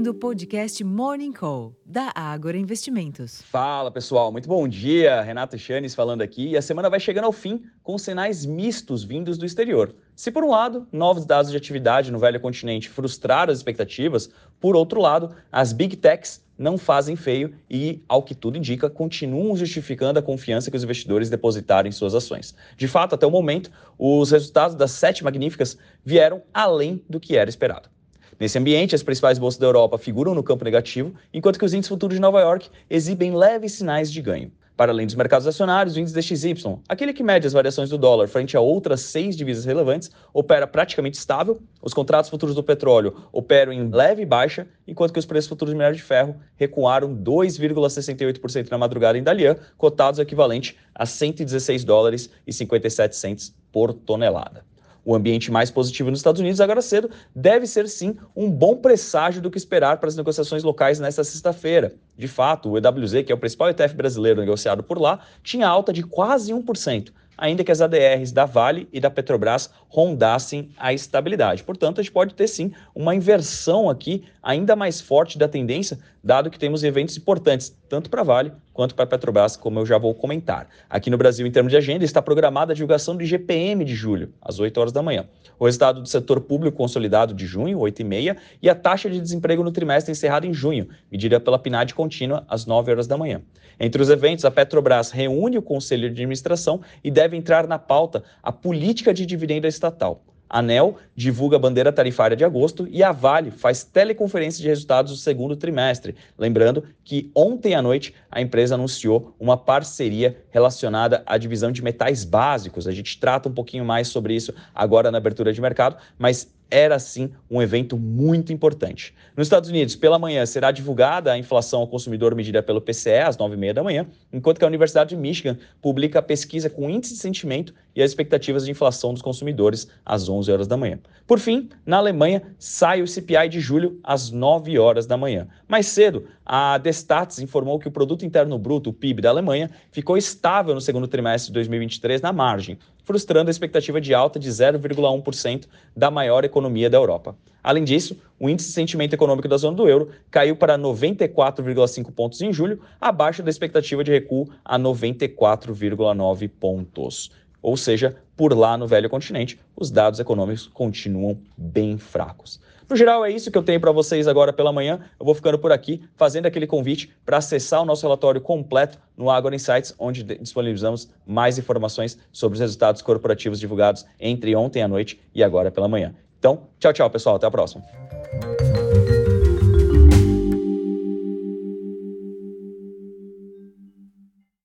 ouvindo o podcast Morning Call, da Ágora Investimentos. Fala pessoal, muito bom dia. Renato Chanes falando aqui. E a semana vai chegando ao fim com sinais mistos vindos do exterior. Se por um lado, novos dados de atividade no velho continente frustraram as expectativas, por outro lado, as big techs não fazem feio e, ao que tudo indica, continuam justificando a confiança que os investidores depositaram em suas ações. De fato, até o momento, os resultados das sete magníficas vieram além do que era esperado. Nesse ambiente, as principais bolsas da Europa figuram no campo negativo, enquanto que os índices futuros de Nova York exibem leves sinais de ganho. Para além dos mercados acionários, o índice DXY, aquele que mede as variações do dólar frente a outras seis divisas relevantes, opera praticamente estável. Os contratos futuros do petróleo operam em leve baixa, enquanto que os preços futuros de minério de ferro recuaram 2,68% na madrugada em Dalian, cotados equivalente a 116 dólares e 57 centes por tonelada. O ambiente mais positivo nos Estados Unidos agora cedo deve ser sim um bom presságio do que esperar para as negociações locais nesta sexta-feira. De fato, o EWZ, que é o principal ETF brasileiro negociado por lá, tinha alta de quase 1%, ainda que as ADRs da Vale e da Petrobras rondassem a estabilidade. Portanto, a gente pode ter sim uma inversão aqui ainda mais forte da tendência, dado que temos eventos importantes, tanto para Vale quanto para Petrobras, como eu já vou comentar. Aqui no Brasil, em termos de agenda, está programada a divulgação do IGPM de julho, às 8 horas da manhã. O resultado do setor público consolidado de junho, 8,5, e a taxa de desemprego no trimestre encerrado em junho, medida pela PNAD contínua, às 9 horas da manhã. Entre os eventos, a Petrobras reúne o Conselho de Administração e deve entrar na pauta a política de dividendo estatal. ANEL divulga a bandeira tarifária de agosto e a Vale faz teleconferência de resultados do segundo trimestre. Lembrando que ontem à noite a empresa anunciou uma parceria relacionada à divisão de metais básicos. A gente trata um pouquinho mais sobre isso agora na abertura de mercado, mas era sim um evento muito importante. Nos Estados Unidos, pela manhã, será divulgada a inflação ao consumidor medida pelo PCE às 9h30 da manhã, enquanto que a Universidade de Michigan publica a pesquisa com índice de sentimento e as expectativas de inflação dos consumidores às 11 horas da manhã. Por fim, na Alemanha, sai o CPI de julho às 9 horas da manhã. Mais cedo, a Destats informou que o produto interno bruto, o PIB da Alemanha, ficou estável no segundo trimestre de 2023 na margem, frustrando a expectativa de alta de 0,1% da maior economia da Europa. Além disso, o índice de sentimento econômico da zona do euro caiu para 94,5 pontos em julho, abaixo da expectativa de recuo a 94,9 pontos. Ou seja, por lá no velho continente, os dados econômicos continuam bem fracos. No geral, é isso que eu tenho para vocês agora pela manhã. Eu vou ficando por aqui, fazendo aquele convite para acessar o nosso relatório completo no Agora Insights, onde disponibilizamos mais informações sobre os resultados corporativos divulgados entre ontem à noite e agora pela manhã. Então, tchau, tchau, pessoal. Até a próxima.